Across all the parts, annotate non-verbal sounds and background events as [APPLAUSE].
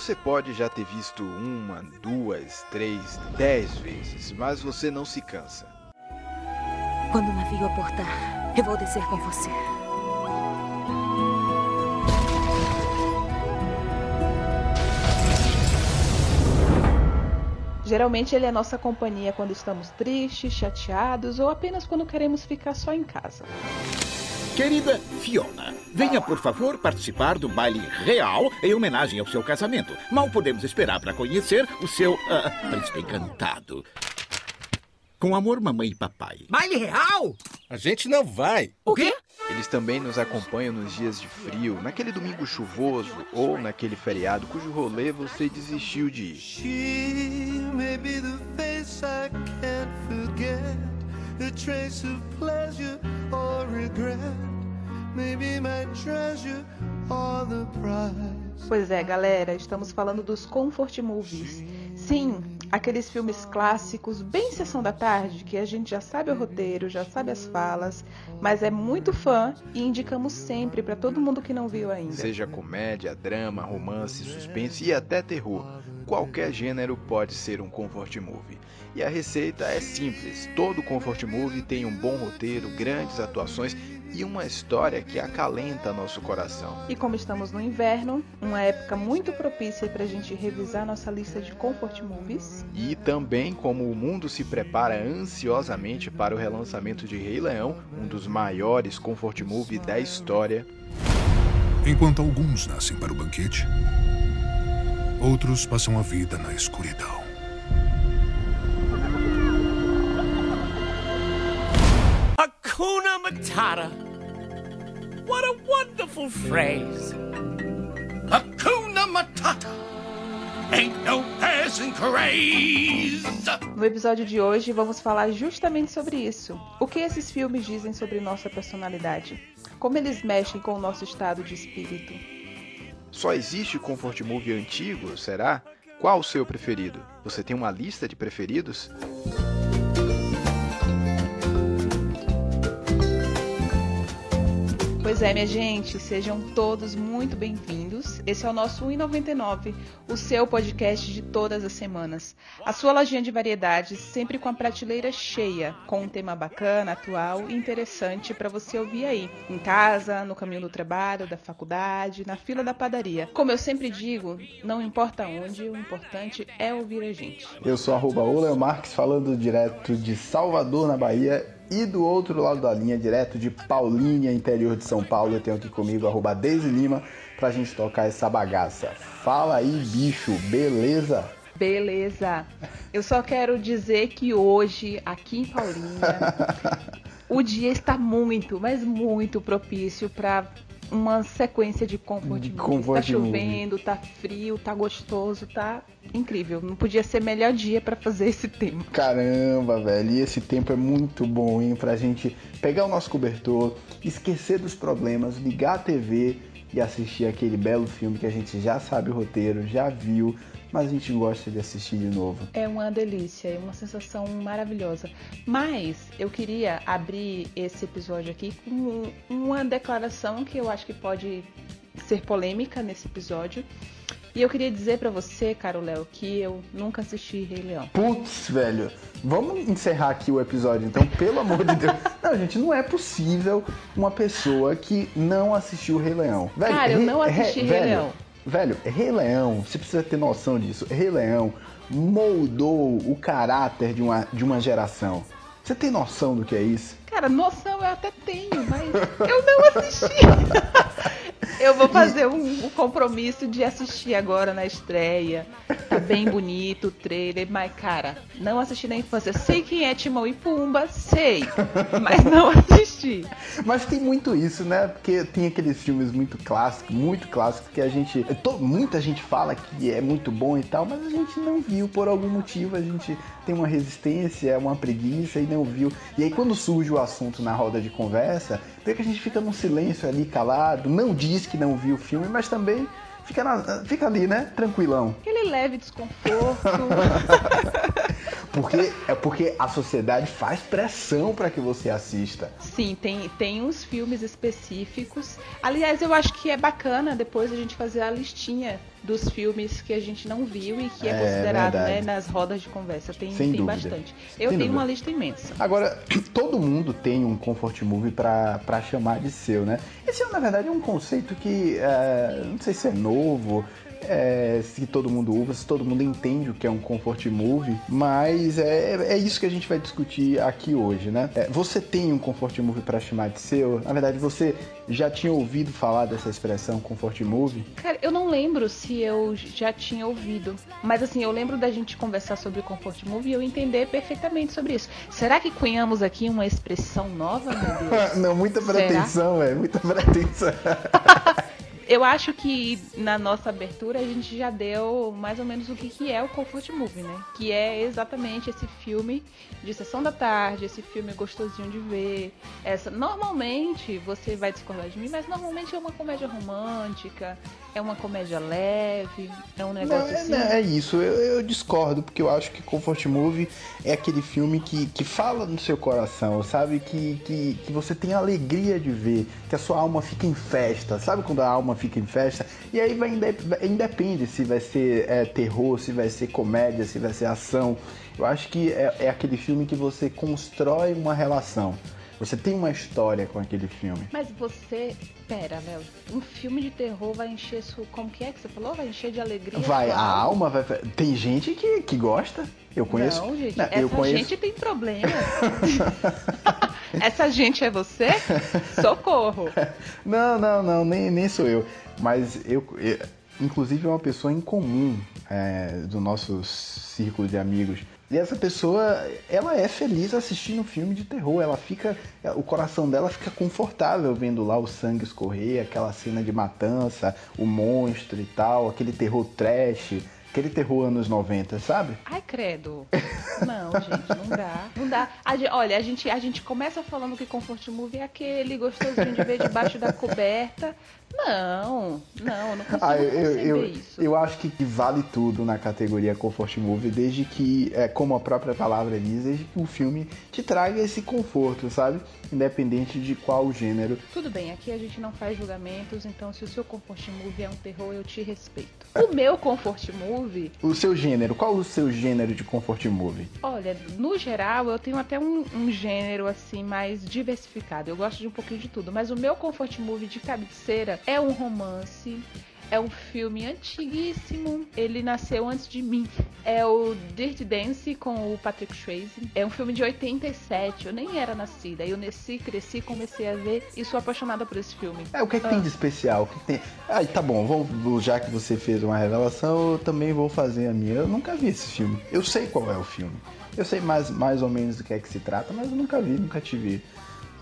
Você pode já ter visto uma, duas, três, dez vezes, mas você não se cansa. Quando o navio aportar, eu vou descer com você. Geralmente ele é nossa companhia quando estamos tristes, chateados ou apenas quando queremos ficar só em casa. Querida Fiona, venha por favor participar do baile real em homenagem ao seu casamento. Mal podemos esperar para conhecer o seu uh, príncipe encantado. Com amor, mamãe e papai. Baile real? A gente não vai. O quê? Eles também nos acompanham nos dias de frio, naquele domingo chuvoso ou naquele feriado cujo rolê você desistiu de ir. She may be the face I can't forget, a trace of pleasure or regret, maybe my treasure or the prize. Pois é, galera, estamos falando dos comfort movies. Sim, aqueles filmes clássicos, bem sessão da tarde, que a gente já sabe o roteiro, já sabe as falas, mas é muito fã e indicamos sempre para todo mundo que não viu ainda. Seja comédia, drama, romance, suspense e até terror. Qualquer gênero pode ser um comfort movie. E a receita é simples: todo comfort movie tem um bom roteiro, grandes atuações e uma história que acalenta nosso coração. E como estamos no inverno, uma época muito propícia para a gente revisar nossa lista de comfort movies. E também como o mundo se prepara ansiosamente para o relançamento de Rei Leão, um dos maiores comfort movie da história. Enquanto alguns nascem para o banquete, outros passam a vida na escuridão. Hakuna Matata. What a wonderful phrase. Hakuna Matata. Ain't no passing craze. No episódio de hoje vamos falar justamente sobre isso. O que esses filmes dizem sobre nossa personalidade? Como eles mexem com o nosso estado de espírito? Só existe comfort movie antigo, será? Qual o seu preferido? Você tem uma lista de preferidos? Pois é, minha gente, sejam todos muito bem-vindos. Esse é o nosso 1,99, o seu podcast de todas as semanas. A sua lojinha de variedades, sempre com a prateleira cheia, com um tema bacana, atual e interessante para você ouvir aí, em casa, no caminho do trabalho, da faculdade, na fila da padaria. Como eu sempre digo, não importa onde, o importante é ouvir a gente. Eu sou arroba Marques, falando direto de Salvador, na Bahia. E do outro lado da linha, direto de Paulínia, interior de São Paulo, eu tenho aqui comigo arroba Deise Lima pra gente tocar essa bagaça. Fala aí, bicho, beleza? Beleza. Eu só quero dizer que hoje, aqui em Paulínia, [LAUGHS] o dia está muito, mas muito propício para uma sequência de comfort De Tá chovendo, tá frio, tá gostoso, tá incrível. Não podia ser melhor dia para fazer esse tema. Caramba, velho, e esse tempo é muito bom, hein? Pra gente pegar o nosso cobertor, esquecer dos problemas, ligar a TV e assistir aquele belo filme que a gente já sabe o roteiro, já viu, mas a gente gosta de assistir de novo. É uma delícia, é uma sensação maravilhosa. Mas eu queria abrir esse episódio aqui com uma declaração que eu acho que pode ser polêmica nesse episódio. E eu queria dizer pra você, caro Léo, que eu nunca assisti Rei Leão. Putz, velho, vamos encerrar aqui o episódio então, pelo amor de Deus. [LAUGHS] Não, gente, não é possível uma pessoa que não assistiu o Rei Leão. Velho, Cara, eu Rei- não assisti Rei velho, Leão. Velho, Rei Leão, você precisa ter noção disso. Rei Leão moldou o caráter de uma, de uma geração. Você tem noção do que é isso? Cara, noção eu até tenho, mas eu não assisti. [LAUGHS] Eu vou fazer um, um compromisso de assistir agora na estreia. Tá bem bonito o trailer, mas, cara, não assisti na infância. Sei quem é Timão e Pumba, sei, mas não assisti. Mas tem muito isso, né? Porque tem aqueles filmes muito clássicos, muito clássicos, que a gente. to- muita gente fala que é muito bom e tal, mas a gente não viu por algum motivo. A gente tem uma resistência, uma preguiça e não viu. E aí quando surge o assunto na roda de conversa, vê que a gente fica num silêncio ali calado, não diz que não viu o filme, mas também fica, na- fica ali, né? Tranquilão. Aquele leve desconforto. [LAUGHS] porque, é porque a sociedade faz pressão para que você assista. Sim, tem, tem uns filmes específicos. Aliás, eu acho que é bacana depois a gente fazer a listinha dos filmes que a gente não viu e que é, É, considerado né, nas rodas de conversa. Tem, Sem tem dúvida. bastante. Eu Sem tenho dúvida. uma lista imensa. Agora, [CLEARS THROAT] todo mundo tem um comfort movie pra, pra chamar de seu, né? Esse, na verdade, é um conceito que é, não sei se é novo, é, se todo mundo usa, se todo mundo entende o que é um comfort movie, mas é, é isso que a gente vai discutir aqui hoje, né? É, você tem um comfort movie pra chamar de seu? Na verdade, você já tinha ouvido falar dessa expressão comfort movie? Cara, eu não lembro se eu já tinha ouvido. Mas assim, eu lembro da gente conversar sobre Comfort Movie e eu entender perfeitamente sobre isso. Será que cunhamos aqui uma expressão nova, meu Deus? [LAUGHS] não, muita pretensão, velho, muita pretensão. [LAUGHS] Eu acho que na nossa abertura a gente já deu mais ou menos o que, que é o Comfort Movie, né? Que é exatamente esse filme de sessão da tarde, esse filme gostosinho de ver. Essa, normalmente, você vai discordar de mim, mas normalmente é uma comédia romântica, é uma comédia leve, é um Não, negócio é, assim. não, é isso, eu, eu discordo, porque eu acho que Comfort Movie é aquele filme que, que fala no seu coração, sabe? Que, que, que você tem alegria de ver, que a sua alma fica em festa, sabe quando a alma fica em festa? E aí vai inde- vai- independe se vai ser é, terror, se vai ser comédia, se vai ser ação. Eu acho que é, é aquele filme que você constrói uma relação. Você tem uma história com aquele filme. Mas você. Pera, Léo. Um filme de terror vai encher sua. Como que é que você falou? Vai encher de alegria. Vai, a alma vai. Tem gente que, que gosta. Eu conheço. Não, gente, Não, essa eu conheço. gente tem problema. [LAUGHS] [LAUGHS] essa gente é você? Socorro. [LAUGHS] Não, não, não, nem, nem sou eu. Mas eu, eu- inclusive, é uma pessoa incomum é, do nosso círculo de amigos. E essa pessoa, ela é feliz assistindo um filme de terror. Ela fica, o coração dela fica confortável vendo lá o sangue escorrer, aquela cena de matança, o monstro e tal, aquele terror trash, aquele terror anos 90, sabe? Ai, credo. Não, gente, não dá. Não dá. A olha, a gente, a gente começa falando que Comfort Movie é aquele gostosinho de ver debaixo da coberta. Não, não, eu não consigo Ah, eu, eu, isso. eu acho que que vale tudo na categoria Comfort Movie, desde que, é, como a própria palavra diz, desde que o filme te traga esse conforto, sabe? Independente de qual gênero. Tudo bem, aqui a gente não faz julgamentos, então se o seu Comfort Movie é um terror, eu te respeito. O meu Comfort Movie, O seu gênero, qual o seu gênero de Comfort Movie? olha, no geral eu tenho até um, um gênero assim mais diversificado. Eu gosto de um pouquinho de tudo, mas o meu Comfort Movie de cabeceira é um romance. É um filme antiguíssimo. Ele nasceu antes de mim. É o Dirty Dance com o Patrick Swayze. É um filme de 87. Eu nem era nascida. Eu nasci, cresci, comecei a ver e sou apaixonada por esse filme. É, o que, é que Ah. tem de especial? O que que tem... Ah, tá bom, vamos, já que você fez uma revelação, eu também vou fazer a minha. Eu nunca vi esse filme. Eu sei qual é o filme. Eu sei mais, mais ou menos do que é que se trata, mas eu nunca vi, nunca tive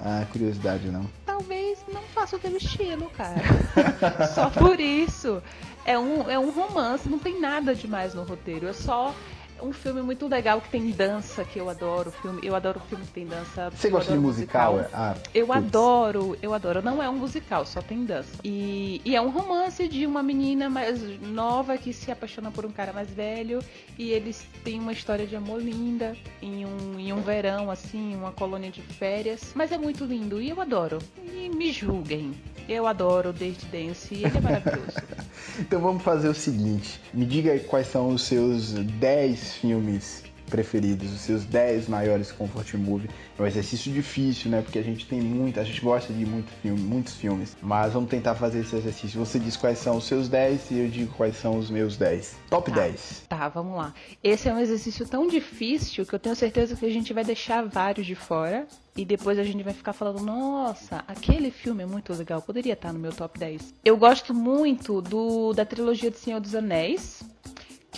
a curiosidade, não. Talvez não faça o teu estilo, cara. [LAUGHS] só por isso. É um, é um romance, não tem nada demais no roteiro. É só um filme muito legal que tem dança, que eu adoro. Filme, eu adoro filme que tem dança. Você gosta de adoro musical? Ah, Eu putz. adoro, eu adoro. Não é um musical, só tem dança. E, e é um romance de uma menina mais nova que se apaixona por um cara mais velho. E eles têm uma história de amor linda em um, em um verão, assim, uma colônia de férias. Mas é muito lindo e eu adoro. E me julguem. Eu adoro Dirty Dance e ele é maravilhoso. [LAUGHS] Então vamos fazer o seguinte: me diga aí quais são os seus 10 filmes preferidos, os seus 10 maiores comfort movie. É um exercício difícil, né? Porque a gente tem muito, a gente gosta de muito filme, muitos filmes. Mas vamos tentar fazer esse exercício. Você diz quais são os seus 10 e eu digo quais são os meus 10. Top Tá. 10. Tá, vamos lá. Esse é um exercício tão difícil que eu tenho certeza que a gente vai deixar vários de fora. E depois a gente vai ficar falando, nossa, aquele filme é muito legal, poderia estar no meu top 10. Eu gosto muito do da trilogia do Senhor dos Anéis,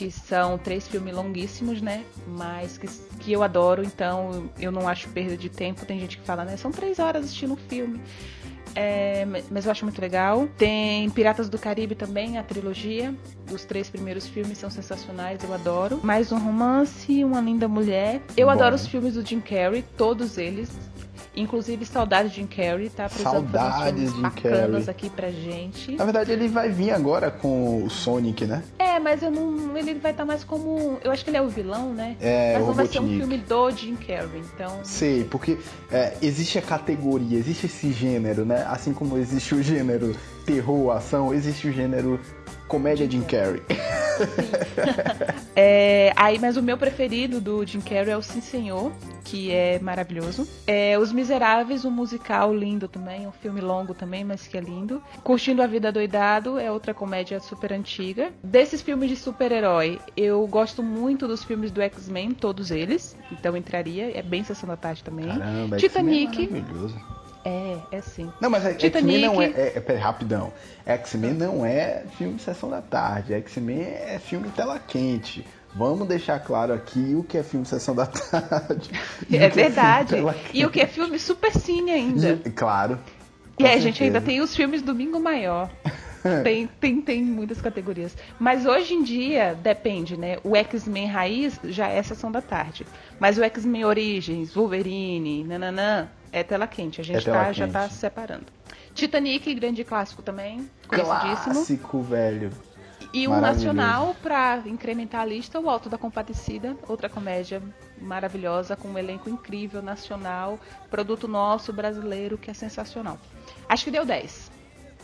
que são três filmes longuíssimos, né? Mas que, que eu adoro, então eu não acho perda de tempo. Tem gente que fala, né? São três horas assistindo um filme. É, mas eu acho muito legal. Tem Piratas do Caribe também, a trilogia. Os três primeiros filmes são sensacionais, eu adoro. Mais um romance, Uma Linda Mulher. Eu Bom. adoro os filmes do Jim Carrey, todos eles. Inclusive, saudades de Jim Carrey, tá? Saudades de bacanas Carrey. aqui pra gente. Na verdade, ele vai vir agora com o Sonic, né? É, mas eu não. Ele vai estar mais como. Eu acho que ele é o vilão, né? É, mas o não vai ser um filme do Jim Carrey, então. Sei, porque é, existe a categoria, existe esse gênero, né? Assim como existe o gênero terror, ação, existe o gênero comédia Jim Carrey. [LAUGHS] É, aí, mas o meu preferido do Jim Carrey é o Sim Senhor, que é maravilhoso. É, Os Miseráveis, um musical lindo também, um filme longo também, mas que é lindo. Curtindo a Vida Doidado é outra comédia super antiga. Desses filmes de super-herói, eu gosto muito dos filmes do X-Men, todos eles. Então entraria, é bem Sessão da Tarde também. Caramba, Titanic. X-Men é maravilhoso. É, é sim. Não, mas é-. X-Men não é, é, é. Pera, rapidão. X-Men não é filme de sessão da tarde. X-Men é filme tela quente. Vamos deixar claro aqui o que é filme sessão da [LAUGHS] tarde. e É que verdade. tela E o que é filme super cine ainda. quente. Claro. E a gente ainda tem os filmes Domingo Maior. [LAUGHS] [LAUGHS] tem, tem, tem muitas categorias. Mas hoje em dia, depende, né? O X-Men Raiz já é Sessão da Tarde. Mas o X-Men Origins, Wolverine, nananã, é tela quente. A gente É tá, já tá quente. se separando. Titanic, grande clássico também. Clássico, velho. E um nacional, pra incrementar a lista, o Alto da Compadecida, outra comédia maravilhosa, com um elenco incrível, nacional, produto nosso, brasileiro, que é sensacional. Acho que deu 10.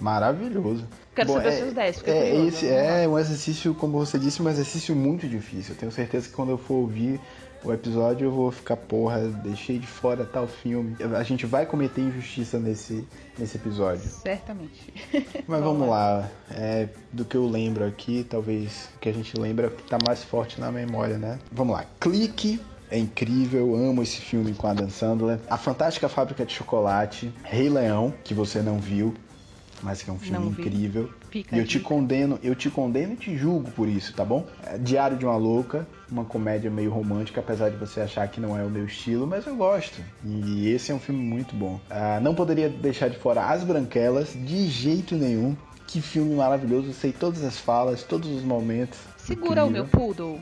Maravilhoso. Quero saber os seus 10, fiquei é, curiosa, esse vamos é um exercício, como você disse, um exercício muito difícil. Eu tenho certeza que quando eu for ouvir o episódio eu vou ficar, porra, deixei de fora tal filme. A gente vai cometer injustiça nesse, nesse episódio. Certamente. Mas vamos lá, é, do que eu lembro aqui, talvez o que a gente lembra que tá mais forte na memória, né? Vamos lá, Clique é incrível, amo esse filme com a Dan Sandler. A Fantástica Fábrica de Chocolate, Rei Leão, que você não viu, mas que é um filme incrível. Fica E eu te condeno, eu te condeno e te julgo por isso, tá bom? É Diário de uma Louca, uma comédia meio romântica, apesar de você achar que não é o meu estilo, mas eu gosto. E esse é um filme muito bom. Ah, não poderia deixar de fora As Branquelas, de jeito nenhum. Que filme maravilhoso, sei todas as falas, todos os momentos. Segura o Incrível. meu poodle.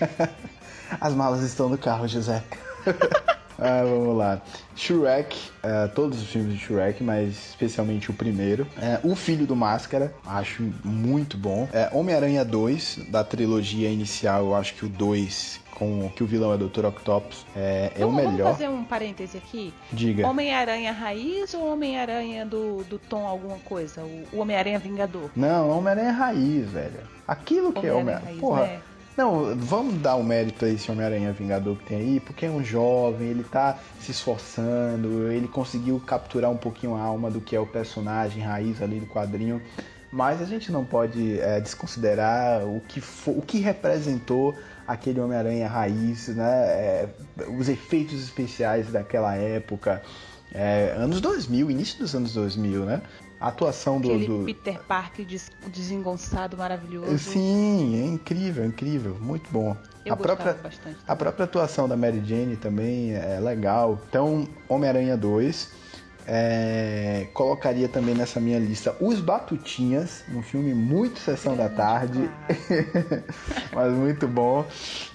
[LAUGHS] As malas estão no carro, José. [LAUGHS] Ah, vamos lá. Shrek, é, todos os filmes de Shrek, mas especialmente o primeiro. É, o Filho do Máscara, acho muito bom. É, Homem-Aranha 2, da trilogia inicial, eu acho que o 2, com que o vilão é Dr. Octopus, é, é o vamos, melhor. vamos fazer um parêntese aqui. Diga. Homem-Aranha raiz ou Homem-Aranha do, do tom alguma coisa? O, o Homem-Aranha Vingador? Não, Homem-Aranha Raiz, velho. Aquilo que é Homem-Aranha Porra. né? Não, vamos dar o mérito a esse Homem-Aranha Vingador que tem aí, porque é um jovem, ele tá se esforçando, ele conseguiu capturar um pouquinho a alma do que é o personagem raiz ali do quadrinho. Mas a gente não pode é, desconsiderar o que, fo- o que representou aquele Homem-Aranha raiz, né? É, os efeitos especiais daquela época, é, anos 2000, início dos anos 2000, né? A atuação do, Aquele do, Peter Parker des, desengonçado, maravilhoso. Sim, é incrível, incrível, muito bom. Eu a própria, bastante. a própria atuação da Mary Jane também é legal. Então, Homem-Aranha 2. é, colocaria também nessa minha lista Os Batutinhas, um filme muito sessão da tarde, [LAUGHS] mas muito bom.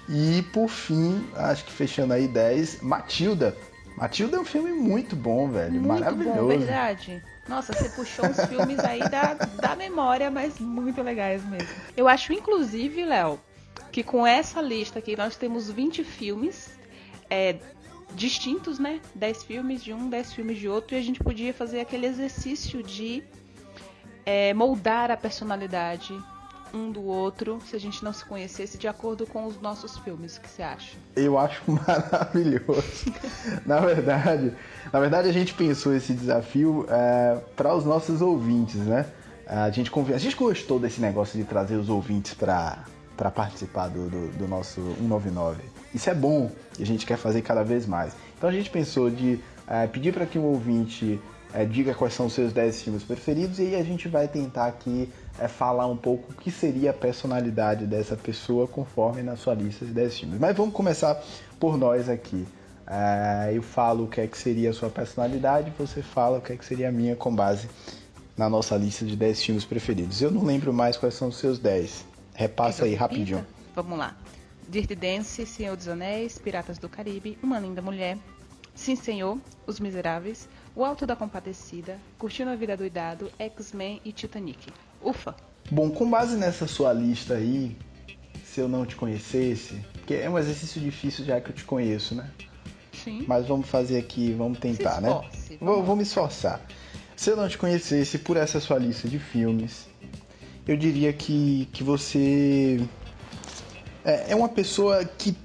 E por fim, acho que fechando aí 10, Matilda. Matilda é um filme muito bom, velho, Muito maravilhoso. bom, verdade. Nossa, você puxou uns filmes aí da, da memória, mas muito legais mesmo. Eu acho, inclusive, Léo, que com essa lista aqui nós temos 20 filmes é, distintos, né? 10 filmes de um, 10 filmes de outro, e a gente podia fazer aquele exercício de é, moldar a personalidade um do outro, se a gente não se conhecesse, de acordo com os nossos filmes. O que você acha? Eu acho [LAUGHS] maravilhoso. na verdade, na verdade a gente pensou esse desafio para os nossos ouvintes, né? A gente, a gente gostou desse negócio de trazer os ouvintes para participar do, do, do nosso 199. Isso é bom e a gente quer fazer cada vez mais. Então a gente pensou de eh, pedir para que um ouvinte eh, diga quais são os seus 10 filmes preferidos e aí a gente vai tentar aqui eh, falar um pouco o que seria a personalidade dessa pessoa conforme na sua lista de 10 filmes. Mas vamos começar por nós aqui. Eh, eu falo o que é que seria a sua personalidade, você fala o que é que seria a minha com base na nossa lista de 10 filmes preferidos. Eu não lembro mais quais são os seus 10. Repassa aí, rapidinho. Vamos lá. Dirty Dance, Senhor dos Anéis, Piratas do Caribe, Uma Linda Mulher, Sim Senhor, Os Miseráveis, O Alto da Compadecida, Curtindo a Vida Doidado, X-Men e Titanic. Ufa! Bom, com base nessa sua lista aí, se eu não te conhecesse, porque é um exercício difícil já que eu te conheço, né? Sim. Mas vamos fazer aqui, vamos tentar, né? esforce, Vou, vamos vou me esforçar. Se eu não te conhecesse por essa sua lista de filmes, eu diria que, que você é, é uma pessoa que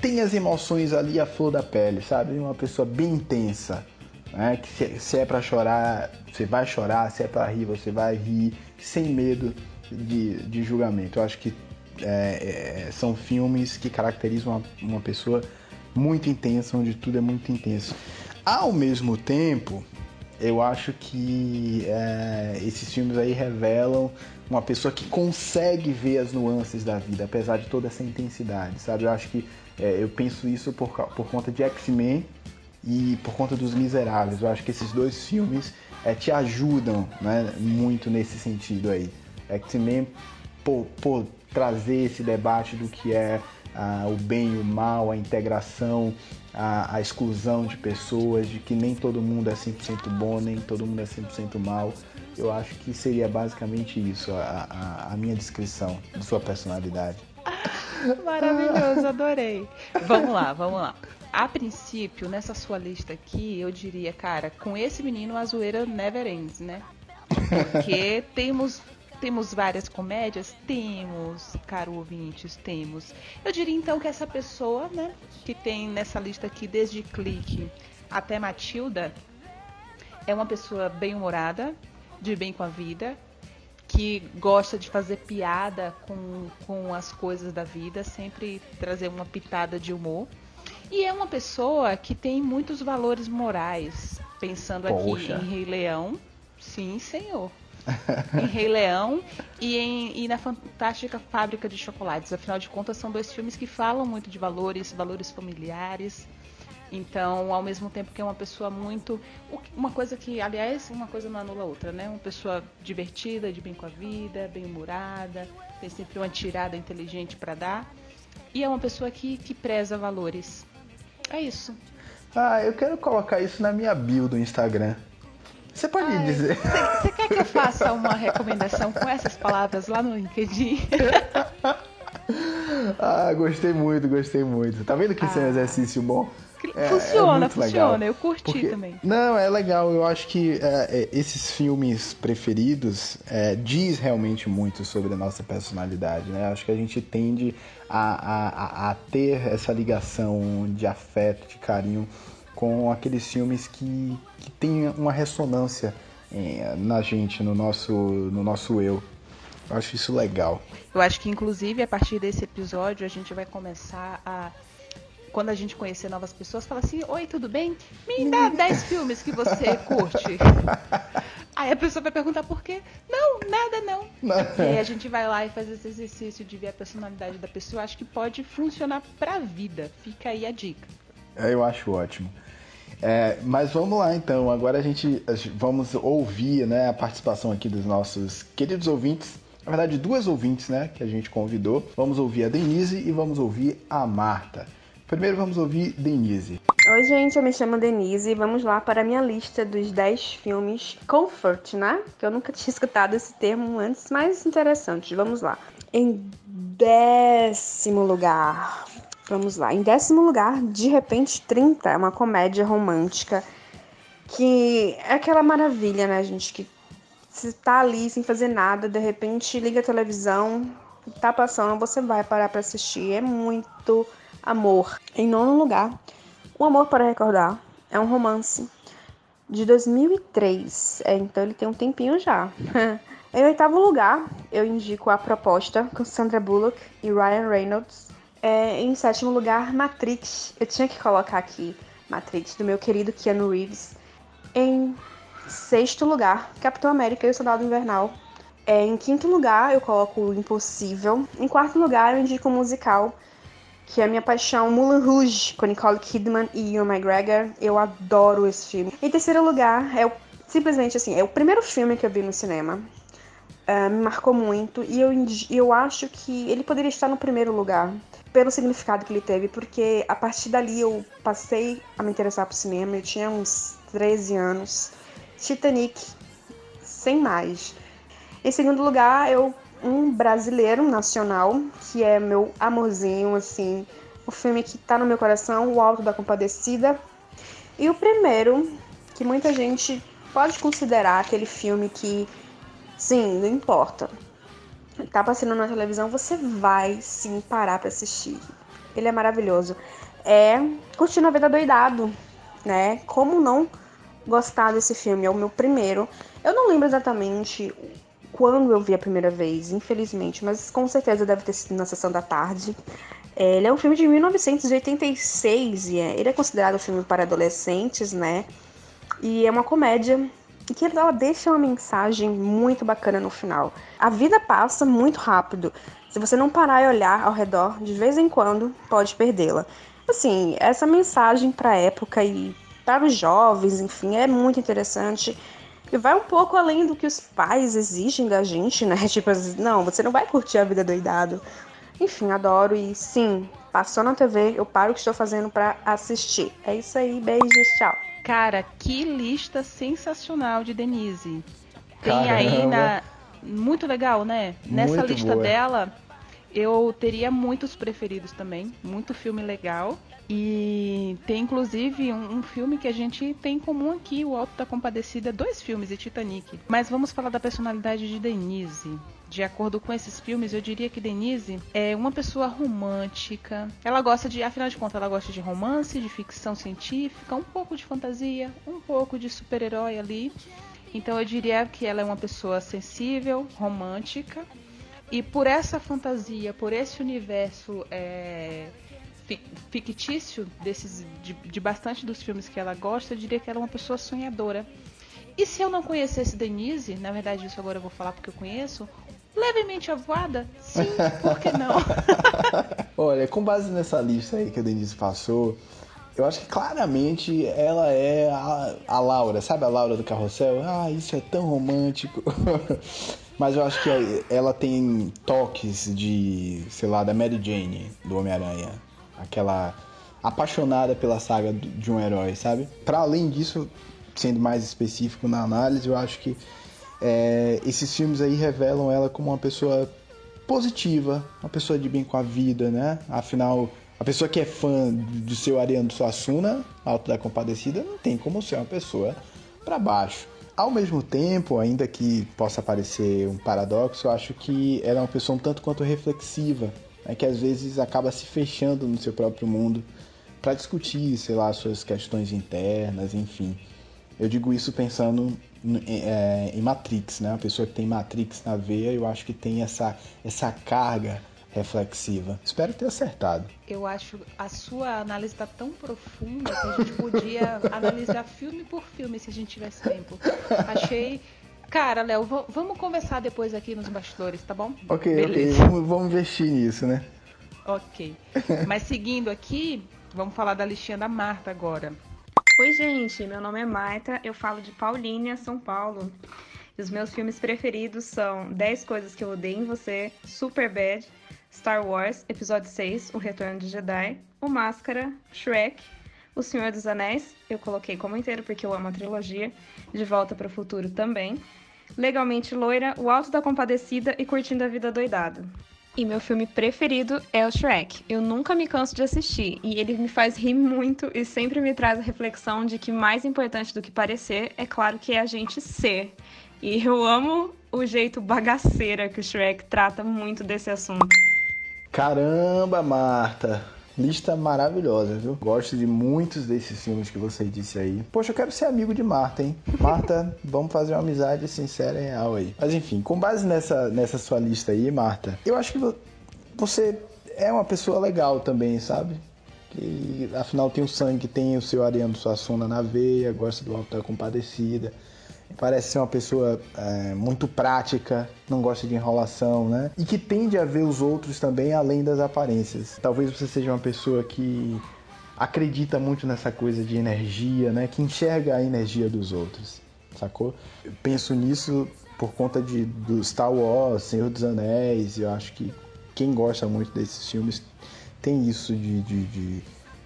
tem as emoções ali à flor da pele, sabe? Uma pessoa bem intensa. Né? Que se, se é pra chorar, você vai chorar, se é pra rir, você vai rir, sem medo de, de julgamento. Eu acho que é, é, são filmes que caracterizam uma, uma pessoa muito intensa, onde tudo é muito intenso. Ao mesmo tempo, eu acho que é, esses filmes aí revelam uma pessoa que consegue ver as nuances da vida, apesar de toda essa intensidade, sabe? Eu acho que é, eu penso isso por, por conta de X-Men e por conta dos Miseráveis. Eu acho que esses dois filmes é, te ajudam né, muito nesse sentido aí. X-Men, por, por trazer esse debate do que é ah, o bem e o mal, a integração, a, a exclusão de pessoas, de que nem todo mundo é 100% bom, nem todo mundo é 100% mal. Eu acho que seria basicamente isso a, a, a minha descrição de sua personalidade. [LAUGHS] Maravilhoso, adorei. Vamos lá, vamos lá. A princípio, nessa sua lista aqui, eu diria, cara, com esse menino a zoeira never ends, né? Porque [LAUGHS] temos temos várias comédias, temos, caro ouvintes, temos. Eu diria então que essa pessoa, né, que tem nessa lista aqui desde Clique até Matilda, é uma pessoa bem-humorada, de bem com a vida, que gosta de fazer piada com, com as coisas da vida, sempre trazer uma pitada de humor. E é uma pessoa que tem muitos valores morais, pensando Poxa. aqui em Rei Leão. Sim, senhor. em Rei Leão e, em, e na Fantástica Fábrica de Chocolates. Afinal de contas, são dois filmes que falam muito de valores, valores familiares. Então, ao mesmo tempo que é uma pessoa muito. Uma coisa que, aliás, uma coisa não anula a outra, né? Uma pessoa divertida, de bem com a vida, bem-humorada, tem sempre uma tirada inteligente para dar. E é uma pessoa que, que preza valores. É isso. Ah, eu quero colocar isso na minha bio do Instagram. Você pode Ai, dizer. Você quer que eu faça uma recomendação com essas palavras lá no LinkedIn? [LAUGHS] ah, gostei muito, gostei muito. Tá vendo que isso é um Ah. exercício bom? É- é funciona, muito funciona. legal. Eu curti Porque- também. Não, é legal. Eu acho que é, é, esses filmes preferidos é, diz realmente muito sobre a nossa personalidade, né? Acho que a gente tende a, a, a- ter essa ligação de afeto, de carinho com aqueles filmes que, que têm uma ressonância é, na gente, no nosso, no nosso eu. Eu acho isso legal. Eu acho que, inclusive, a partir desse episódio, a gente vai começar a. Quando a gente conhecer novas pessoas, falar assim: Oi, tudo bem? Me dá 10 filmes que você [LAUGHS] curte. Aí a pessoa vai perguntar por quê? Não, nada não. E aí a gente vai lá e faz esse exercício de ver a personalidade da pessoa. Acho que pode funcionar pra vida. Fica aí a dica. É, Eu acho ótimo. É, mas vamos lá então. Agora a gente a gente- vamos ouvir né, a participação aqui dos nossos queridos ouvintes. Na verdade, duas ouvintes né, que a gente convidou. Vamos ouvir a Denise e vamos ouvir a Marta. Primeiro vamos ouvir Denise. Oi, gente, eu me chamo Denise e vamos lá para a minha lista dos 10 filmes comfort, né? Que eu nunca tinha [LAUGHS] escutado esse termo antes, mas interessante. Vamos lá. Em décimo lugar, vamos lá. Em décimo lugar, De Repente 30, é uma comédia romântica que é aquela maravilha, né, gente? Que você tá ali sem fazer nada, de repente liga a televisão, tá passando, você vai parar para assistir. É muito amor. Em nono lugar, Um Amor para Recordar é um romance de 2003. É, então ele tem um tempinho já. [LAUGHS] em oitavo lugar, eu indico A Proposta com Sandra Bullock e Ryan Reynolds. É, em sétimo lugar, Matrix. Eu tinha que colocar aqui Matrix do meu querido Keanu Reeves. Em sexto lugar, Capitão América e o Soldado Invernal. É, em quinto lugar, eu coloco o Impossível. Em quarto lugar, eu indico o musical que é a minha paixão, Moulin Rouge, com Nicole Kidman e Ewan McGregor. Eu adoro esse filme. Em terceiro lugar, é o, simplesmente assim, é o primeiro filme que eu vi no cinema. Ah, me marcou muito e eu, eu acho que ele poderia estar no primeiro lugar. pelo significado que ele teve, porque a partir dali eu passei a me interessar por cinema, eu tinha uns 13 anos. Titanic, sem mais. Em segundo lugar, eu um brasileiro nacional, que é meu amorzinho, assim, o filme que tá no meu coração, O Alto da Compadecida. E o primeiro, que muita gente pode considerar aquele filme que, sim, não importa. Tá passando na televisão, você vai sim parar para assistir. Ele é maravilhoso. É Curtindo a Vida Doidado, né? Como não gostar desse filme? É o meu primeiro. Eu não lembro exatamente quando eu vi a primeira vez, infelizmente, mas com certeza deve ter sido na sessão da tarde. É, ele é um filme de 1986 e é, ele é considerado um filme para adolescentes, né? E é uma comédia que ela deixa uma mensagem muito bacana no final. A vida passa muito rápido. Se você não parar e olhar ao redor, de vez em quando, pode perdê-la. Assim, essa mensagem para a época e para os jovens, enfim, é muito interessante. E vai um pouco além do que os pais exigem da gente, né? [LAUGHS] Tipo, não, você não vai curtir a vida doidado. Enfim, adoro e sim, passou na TV, eu paro o que estou fazendo para assistir. É isso aí, beijos, tchau. Cara, que lista sensacional de Denise. Tem Caramba. aí na. Muito legal, né? Nessa Muito lista boa. dela, eu teria muitos preferidos também. Muito filme legal. E tem inclusive um, um filme que a gente tem em comum aqui, O Alto da Compadecida, dois filmes e Titanic. Mas vamos falar da personalidade de Denise. De acordo com esses filmes, eu diria que Denise é uma pessoa romântica. Ela gosta de, afinal de contas, ela gosta de romance, de ficção científica, um pouco de fantasia, um pouco de super-herói ali. Então eu diria que ela é uma pessoa sensível, romântica. E por essa fantasia, por esse universo é, fictício desses, de, de bastante dos filmes que ela gosta, eu diria que ela é uma pessoa sonhadora. E se eu não conhecesse Denise, na verdade isso agora eu vou falar porque eu conheço, levemente avoada, sim, por que não? [LAUGHS] [LAUGHS] Olha, com base nessa lista aí que a Denise passou, eu acho que claramente ela é a, a Laura, sabe a Laura do Carrossel? Ah, isso é tão romântico. [LAUGHS] Mas eu acho que ela tem toques de, sei lá, da Mary Jane, do Homem-Aranha. Aquela apaixonada pela saga de um herói, sabe? Para além disso, sendo mais específico na análise, eu acho que é, esses filmes aí revelam ela como uma pessoa positiva, uma pessoa de bem com a vida, né? Afinal, a pessoa que é fã do seu Ariano Suassuna, Alto da Compadecida, não tem como ser uma pessoa para baixo. Ao mesmo tempo, ainda que possa parecer um paradoxo, eu acho que ela é uma pessoa um tanto quanto reflexiva, né? que às vezes acaba se fechando no seu próprio mundo para discutir, sei lá, suas questões internas, enfim. Eu digo isso pensando em, é, em Matrix, né? Uma pessoa que tem Matrix na veia, eu acho que tem essa, essa carga reflexiva. Espero ter acertado. Eu acho a sua análise está tão profunda que a gente podia [LAUGHS] analisar filme por filme se a gente tivesse tempo. Achei. Cara, Léo, va- vamos conversar depois aqui nos bastidores, tá bom? Ok, Beleza. ok, vamos, vamos investir nisso, né? Ok. [LAUGHS] Mas seguindo aqui, vamos falar da listinha da Marta agora. Oi, gente, meu nome é Marta, eu falo de Paulínia, São Paulo. E os meus filmes preferidos são 10 Coisas que Eu Odeio em Você, Superbad, Star Wars, Episódio 6, O Retorno de Jedi, O Máscara, Shrek, O Senhor dos Anéis, eu coloquei como inteiro porque eu amo a trilogia, De Volta para o Futuro também, Legalmente Loira, O Alto da Compadecida e Curtindo a Vida Doidado. E meu filme preferido é o Shrek. Eu nunca me canso de assistir e ele me faz rir muito e sempre me traz a reflexão de que mais importante do que parecer é claro que é a gente ser. E eu amo o jeito bagaceira que o Shrek trata muito desse assunto. Caramba, Marta! Lista maravilhosa, viu? Gosto de muitos desses filmes que você disse aí. Poxa, eu quero ser amigo de Marta, hein? Marta, [LAUGHS] vamos fazer uma amizade sincera e real aí. Mas enfim, com base nessa, nessa sua lista aí, Marta, eu acho que vo- você é uma pessoa legal também, sabe? Que afinal tem o sangue, tem o seu Ariano Suassuna na veia, gosta do Alto da Compadecida. Parece ser uma pessoa é, muito prática, não gosta de enrolação, né? E que tende a ver os outros também além das aparências. Talvez você seja uma pessoa que acredita muito nessa coisa de energia, né? Que enxerga a energia dos outros, sacou? Eu penso nisso por conta de, do Star Wars, Senhor dos Anéis. Eu acho que quem gosta muito desses filmes tem isso de, de, de,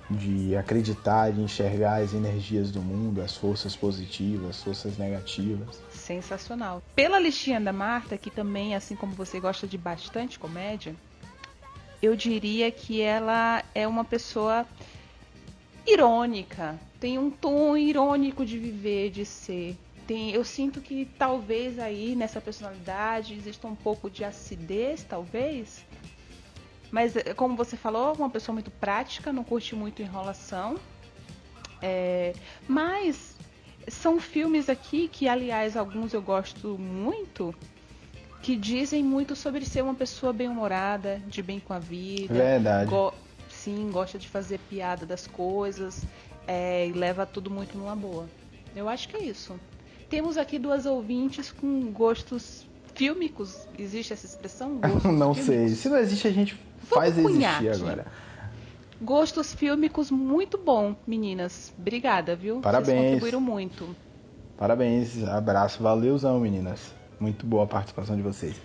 de acreditar, de enxergar as energias do mundo, as forças positivas, as forças negativas. Sensacional. Pela listinha da Marta, que também, assim como você gosta de bastante comédia, eu diria que ela é uma pessoa irônica, tem um tom irônico de viver, de ser. Tem, eu sinto que talvez aí nessa personalidade exista um pouco de acidez, talvez. Mas eh, como você falou, uma pessoa muito prática, não curte muito enrolação. É, mas são filmes aqui que, aliás, alguns eu gosto muito, que dizem muito sobre ser uma pessoa bem-humorada, de bem com a vida. Verdade. Go sim, gosta de fazer piada das coisas é, e leva tudo muito numa boa. Eu acho que é isso. Temos aqui duas ouvintes com gostos fílmicos. Existe essa expressão? [LAUGHS] Não fílmicos? sei. Se não existe, a gente faz existir agora. Gostos fílmicos muito bom, meninas. Obrigada, viu? Parabéns. Vocês contribuíram muito. Parabéns, abraço, valeuzão, meninas. Muito boa a participação de vocês.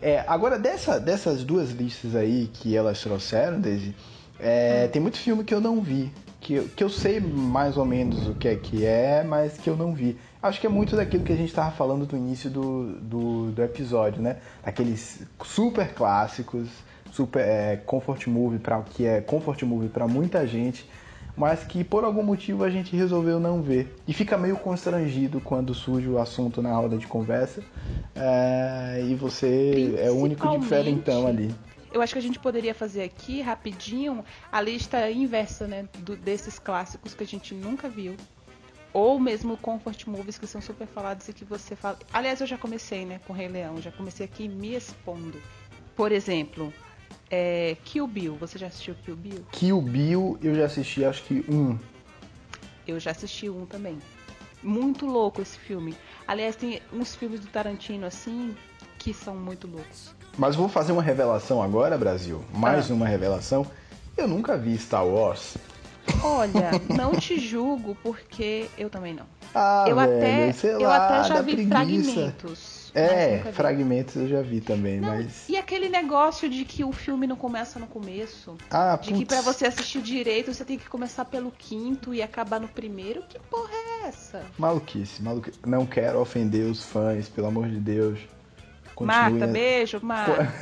É, agora, dessa, dessas duas listas aí que elas trouxeram, Daisy, é, tem muito filme que eu não vi. Que, eu- que eu sei mais ou menos o que é que é, mas que eu não vi. Acho que é muito daquilo que a gente estava falando no início do, do, do episódio, né? Aqueles super clássicos, super é, comfort movie para o que é comfort movie para muita gente, mas que por algum motivo a gente resolveu não ver. E fica meio constrangido quando surge o assunto na roda de conversa é, e você é o único diferentão ali. Eu acho que a gente poderia fazer aqui, rapidinho, a lista inversa, né? do- desses clássicos que a gente nunca viu. Ou mesmo comfort movies que são super falados e que você fala. Aliás, eu já comecei, né, com Rei Leão. Já comecei aqui me expondo. Por exemplo, é, Kill Bill. Você já assistiu Kill Bill? Kill Bill eu já assisti acho que um. Eu já assisti um também. Muito louco esse filme. Aliás, tem uns filmes do Tarantino assim que são muito loucos. Mas vou fazer uma revelação agora, Brasil. Mais uma revelação. Eu nunca vi Star Wars. Olha, [LAUGHS] não te julgo porque eu também não. Ah, eu velho, até, eu lá, até já vi preguiça. fragmentos. É, fragmentos eu já vi também, mas. E aquele negócio de que o filme não começa no começo? Ah, de que putz. pra você assistir direito você tem que começar pelo quinto e acabar no primeiro? Que porra é essa? Maluquice, maluquice. Não quero ofender os fãs, pelo amor de Deus. Marta, beijo, [LAUGHS] Marta.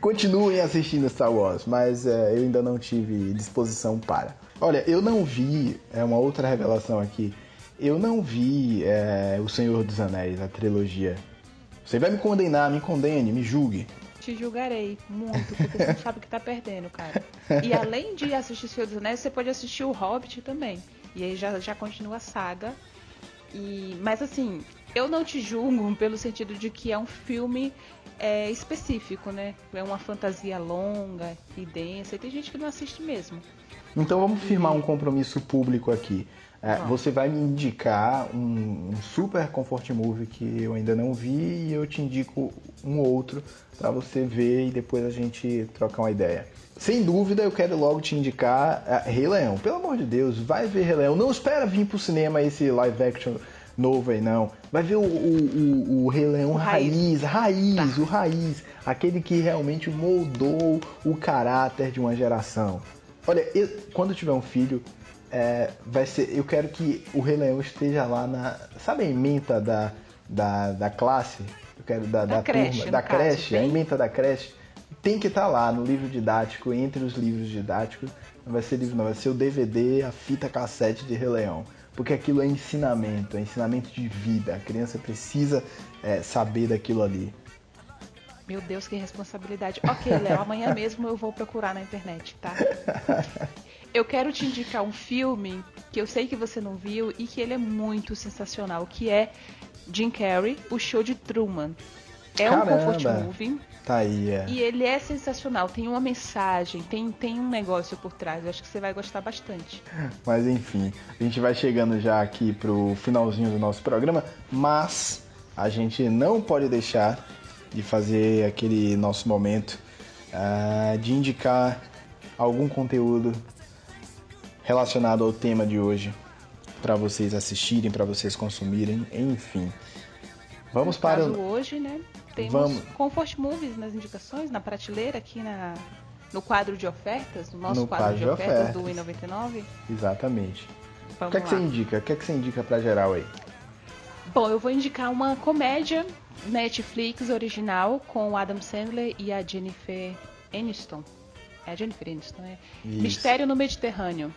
Continuem assistindo Star Wars, mas é, eu ainda não tive disposição para. Olha, eu não vi, é uma outra revelação aqui, eu não vi é, O Senhor dos Anéis, a trilogia. Você vai me condenar, me condene, me julgue. Te julgarei muito, porque você [LAUGHS] sabe o que tá perdendo, cara. E além de assistir Senhor dos Anéis, você pode assistir o Hobbit também. E aí já, já continua a saga. E, mas assim, eu não te julgo [LAUGHS] pelo sentido de que é um filme é, específico, né? É uma fantasia longa e densa. E tem gente que não assiste mesmo. Então vamos firmar um compromisso público aqui. É, você vai me indicar um, um super comfort movie que eu ainda não vi e eu te indico um outro para você ver e depois a gente trocar uma ideia. Sem dúvida, eu quero logo te indicar é, Rei Leão. Pelo amor de Deus, vai ver Rei Leão. Não espera vir pro cinema esse live action novo aí, não. Vai ver o, o, o, o Rei Leão raiz, raiz, o raiz. Aquele que realmente moldou o caráter de uma geração. Olha, eu- quando eu tiver um filho, é, vai ser. Eu quero que o Rei Leão esteja lá na. Sabe a ementa da, da, da classe? Eu quero da, Da da creche, turma, da caso, creche, a bem- ementa da creche. Tem que estar lá no livro didático, entre os livros didáticos. Não vai ser livro, não, vai ser o DVD, a fita cassete de Rei Leão. Porque aquilo é ensinamento, é ensinamento de vida. A criança precisa é, saber daquilo ali. Meu Deus, que responsabilidade. Ok, Léo, amanhã mesmo eu vou procurar na internet, tá? [LAUGHS] Eu quero te indicar um filme que eu sei que você não viu e que ele é muito sensacional, que é Jim Carrey, O Show de Truman. É um comfort Caramba. movie Tá aí, é. e ele é sensacional. Tem uma mensagem, tem, tem um negócio por trás. Eu acho que você vai gostar bastante. [LAUGHS] Mas enfim, a gente vai chegando já aqui pro finalzinho do nosso programa, mas a gente não pode deixar de fazer aquele nosso momento ah, de indicar algum conteúdo relacionado ao tema de hoje para vocês assistirem, para vocês consumirem, enfim. Vamos para caso o hoje, né? Temos Vamos. Comfort Movies nas indicações, na prateleira aqui na, no quadro de ofertas, no nosso No quadro, de ofertas, ofertas. do I99? Exatamente. O Vamos que é que você indica? O que é que você indica pra geral aí? Bom, eu vou indicar uma comédia Netflix original com o Adam Sandler e a Jennifer Aniston. É a Jennifer Aniston, é? Isso. Mistério no Mediterrâneo.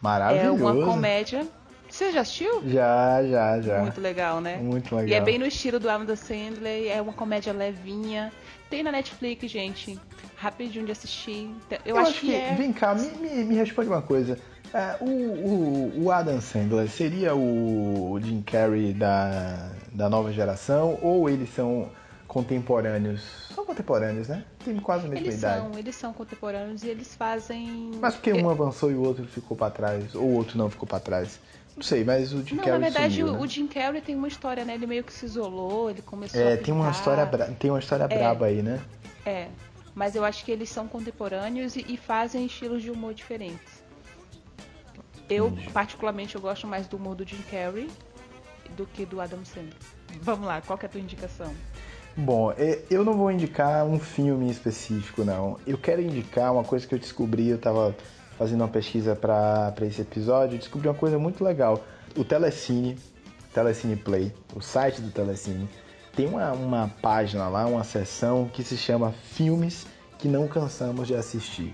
Maravilhoso. É uma comédia. Você já assistiu? Já, já, já. Muito legal, né? Muito legal. E é bem no estilo do Adam Sandler, é uma comédia levinha. Tem na Netflix, gente. Rapidinho de assistir. Eu, acho, que, é. Vem cá, me, me, me responde uma coisa. É, o, o, o Adam Sandler seria o Jim Carrey da, da nova geração ou eles são contemporâneos? São contemporâneos, né? Tem quase a mesma Eles idade. são, eles são contemporâneos e eles fazem. Mas porque um avançou e o outro ficou pra trás, ou o outro não ficou pra trás. Não sei, mas o Jim Não, Carrey na verdade, sumiu, o, né? o Jim Carrey tem uma história, né? Ele meio que se isolou, ele começou a É, tem uma história, tem uma história É. braba aí, né? É, mas eu acho que eles são contemporâneos e, e fazem estilos de humor diferentes. Eu, particularmente, eu gosto mais do humor do Jim Carrey do que do Adam Sandler. Vamos lá, qual que é a tua indicação? Bom, é, eu não vou indicar um filme específico, não. Eu quero indicar uma coisa que eu descobri, eu tava fazendo uma pesquisa para esse episódio, descobri uma coisa muito legal. O Telecine, Telecine Play, o site do Telecine, tem uma, uma página lá, uma seção que se chama Filmes que não cansamos de assistir.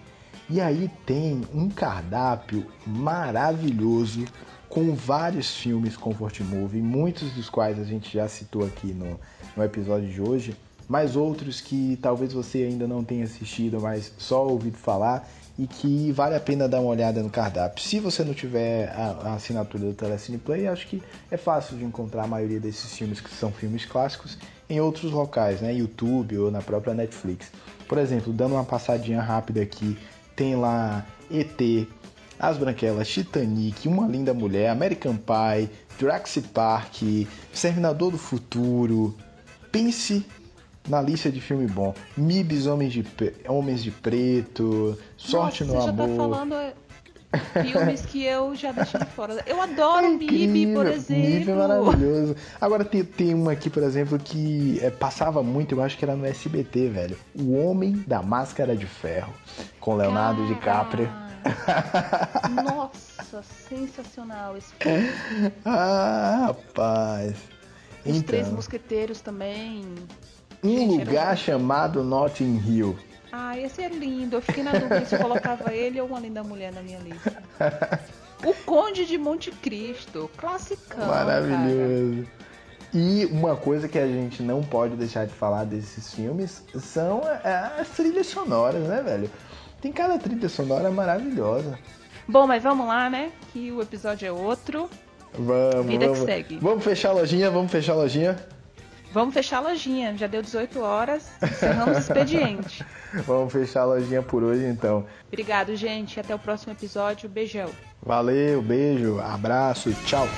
E aí tem um cardápio maravilhoso com vários filmes Comfort Movie, muitos dos quais a gente já citou aqui no, no episódio de hoje, mas outros que talvez você ainda não tenha assistido, mas só ouvido falar e que vale a pena dar uma olhada no cardápio. Se você não tiver a, a assinatura do Telecine Play, acho que é fácil de encontrar a maioria desses filmes que são filmes clássicos em outros locais, né? YouTube ou na própria Netflix. Por exemplo, dando uma passadinha rápida aqui, tem lá ET, As Branquelas, Titanic, Uma Linda Mulher, American Pie, Jurassic Park, Exterminador do Futuro. Pense na lista de filme bom. Mibs, Homens de, Homens de Preto, Sorte Nossa, no você Amor. já tá falando é, filmes que eu já deixei de fora. Eu adoro MIB, por Incrível, exemplo. Mib é maravilhoso. Agora tem, tem uma aqui, por exemplo, que é, passava muito, eu acho que era no SBT, velho. O Homem da Máscara de Ferro, com Leonardo DiCaprio. [LAUGHS] Nossa, sensacional esse filme. ah, rapaz. Os Três Então, Mosqueteiros também. Um lugar chamado Notting Hill. Ah, ia ser lindo. Eu fiquei na dúvida se eu colocava ele ou uma linda mulher na minha lista. O Conde de Monte Cristo, classicão. cara. Maravilhoso. E uma coisa que a gente não pode deixar de falar desses filmes são é, as trilhas sonoras, né, velho? Tem cada trilha sonora maravilhosa. Bom, mas vamos lá, né? Que o episódio é outro. Vamos, Vida que vamos. segue. Vamos fechar a lojinha, vamos fechar a lojinha. Vamos fechar a lojinha. Já deu 18 horas. Encerramos o expediente. [LAUGHS] Vamos fechar a lojinha por hoje então. Obrigado, gente. Até o próximo episódio. Beijão. Valeu, beijo, abraço, tchau.